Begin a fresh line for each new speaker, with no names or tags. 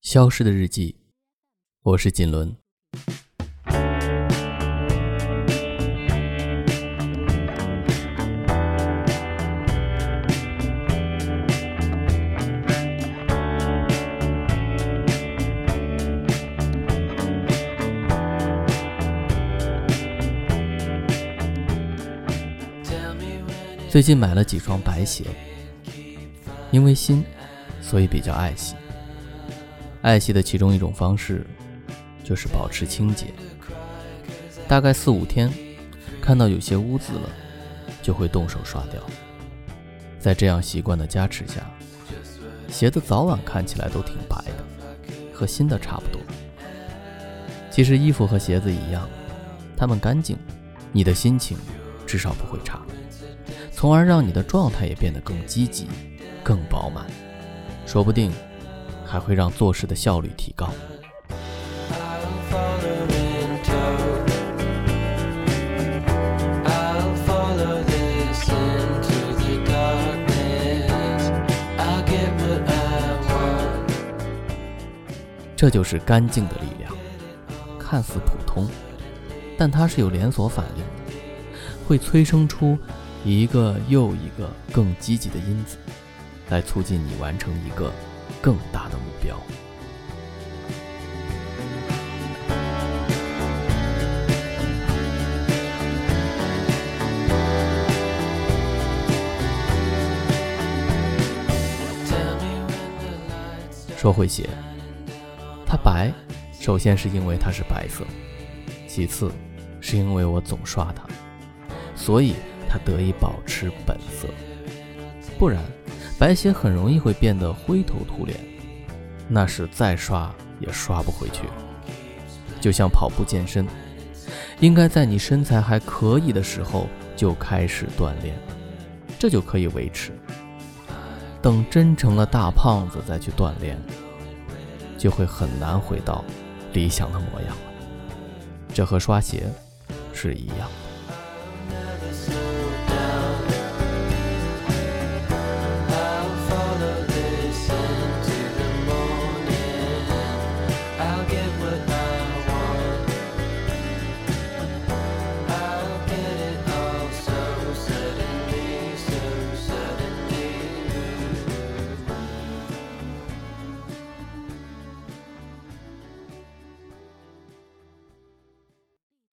消失的日记，我是锦纶。最近买了几双白鞋，因为新，所以比较爱惜。爱惜的其中一种方式，就是保持清洁。大概四五天，看到有些污渍了，就会动手刷掉。在这样习惯的加持下，鞋子早晚看起来都挺白的，和新的差不多。其实衣服和鞋子一样，它们干净，你的心情至少不会差。从而让你的状态也变得更积极、更饱满，说不定还会让做事的效率提高。这就是干净的力量，看似普通，但它是有连锁反应的，会催生出。一个又一个更积极的因子，来促进你完成一个更大的目标。说会写，它白，首先是因为它是白色，其次是因为我总刷它，所以。它得以保持本色，不然白鞋很容易会变得灰头土脸，那是再刷也刷不回去。就像跑步健身，应该在你身材还可以的时候就开始锻炼，这就可以维持。等真成了大胖子再去锻炼，就会很难回到理想的模样了。这和刷鞋是一样的。